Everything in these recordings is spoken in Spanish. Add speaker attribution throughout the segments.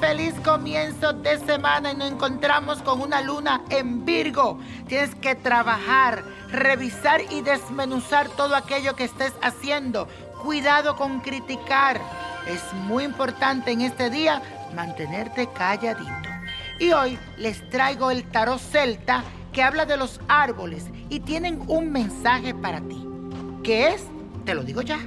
Speaker 1: feliz comienzo de semana y nos encontramos con una luna en Virgo. Tienes que trabajar, revisar y desmenuzar todo aquello que estés haciendo. Cuidado con criticar. Es muy importante en este día mantenerte calladito. Y hoy les traigo el tarot celta que habla de los árboles y tienen un mensaje para ti. ¿Qué es? Te lo digo ya.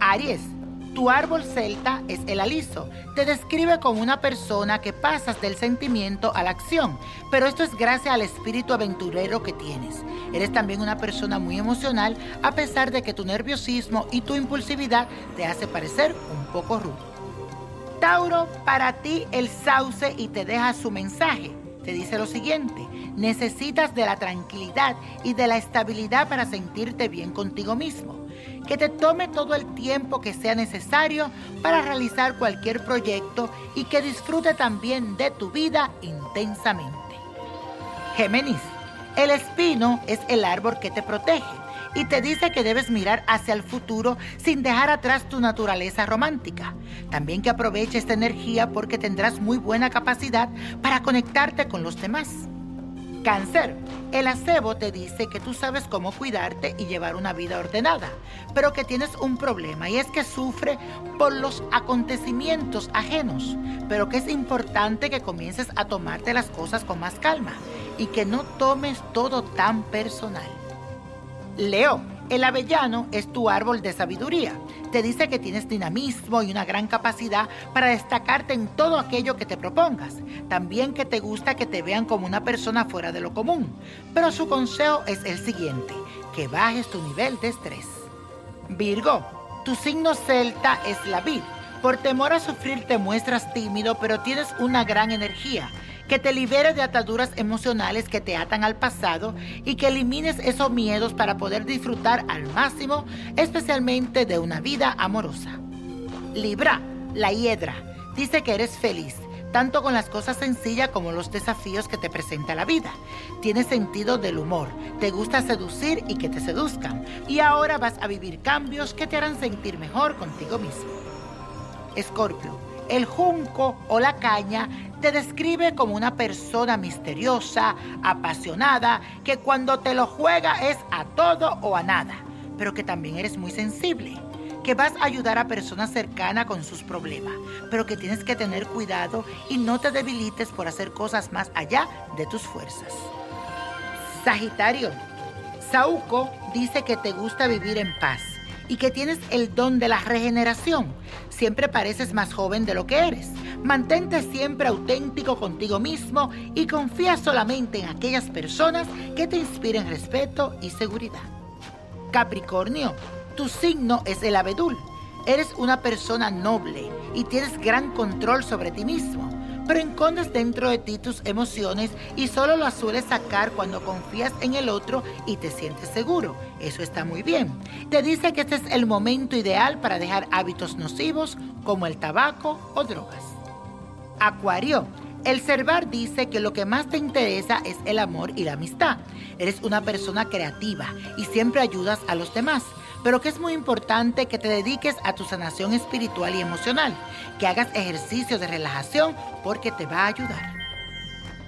Speaker 1: Aries tu árbol celta es el aliso. Te describe como una persona que pasas del sentimiento a la acción, pero esto es gracias al espíritu aventurero que tienes. Eres también una persona muy emocional a pesar de que tu nerviosismo y tu impulsividad te hace parecer un poco rudo. Tauro, para ti el sauce y te deja su mensaje. Te dice lo siguiente, necesitas de la tranquilidad y de la estabilidad para sentirte bien contigo mismo que te tome todo el tiempo que sea necesario para realizar cualquier proyecto y que disfrute también de tu vida intensamente. Géminis, el espino es el árbol que te protege y te dice que debes mirar hacia el futuro sin dejar atrás tu naturaleza romántica. También que aproveche esta energía porque tendrás muy buena capacidad para conectarte con los demás. Cáncer. El acebo te dice que tú sabes cómo cuidarte y llevar una vida ordenada, pero que tienes un problema y es que sufre por los acontecimientos ajenos, pero que es importante que comiences a tomarte las cosas con más calma y que no tomes todo tan personal. Leo. El avellano es tu árbol de sabiduría. Te dice que tienes dinamismo y una gran capacidad para destacarte en todo aquello que te propongas. También que te gusta que te vean como una persona fuera de lo común. Pero su consejo es el siguiente, que bajes tu nivel de estrés. Virgo, tu signo celta es la vid. Por temor a sufrir te muestras tímido, pero tienes una gran energía que te libere de ataduras emocionales que te atan al pasado y que elimines esos miedos para poder disfrutar al máximo, especialmente de una vida amorosa. Libra, la hiedra, dice que eres feliz tanto con las cosas sencillas como los desafíos que te presenta la vida. Tienes sentido del humor, te gusta seducir y que te seduzcan. Y ahora vas a vivir cambios que te harán sentir mejor contigo mismo. Escorpio, el junco o la caña te describe como una persona misteriosa, apasionada, que cuando te lo juega es a todo o a nada, pero que también eres muy sensible, que vas a ayudar a personas cercanas con sus problemas, pero que tienes que tener cuidado y no te debilites por hacer cosas más allá de tus fuerzas. Sagitario, Sauco dice que te gusta vivir en paz y que tienes el don de la regeneración. Siempre pareces más joven de lo que eres. Mantente siempre auténtico contigo mismo y confía solamente en aquellas personas que te inspiren respeto y seguridad. Capricornio, tu signo es el abedul. Eres una persona noble y tienes gran control sobre ti mismo pero encondes dentro de ti tus emociones y solo las sueles sacar cuando confías en el otro y te sientes seguro. Eso está muy bien. Te dice que este es el momento ideal para dejar hábitos nocivos como el tabaco o drogas. Acuario. El Cervar dice que lo que más te interesa es el amor y la amistad. Eres una persona creativa y siempre ayudas a los demás pero que es muy importante que te dediques a tu sanación espiritual y emocional, que hagas ejercicios de relajación porque te va a ayudar.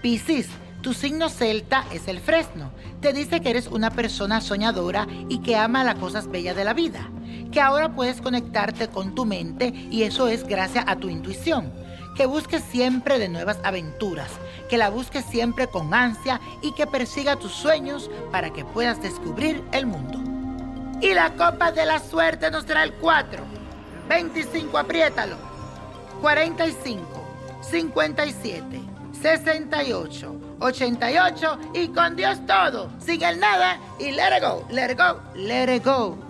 Speaker 1: Piscis, tu signo celta es el fresno. Te dice que eres una persona soñadora y que ama las cosas bellas de la vida, que ahora puedes conectarte con tu mente y eso es gracias a tu intuición. Que busques siempre de nuevas aventuras, que la busques siempre con ansia y que persiga tus sueños para que puedas descubrir el mundo. Y la copa de la suerte nos trae el 4, 25, apriétalo, 45, 57, 68, 88 y con Dios todo, sin el nada y let it go, let it go, let it go.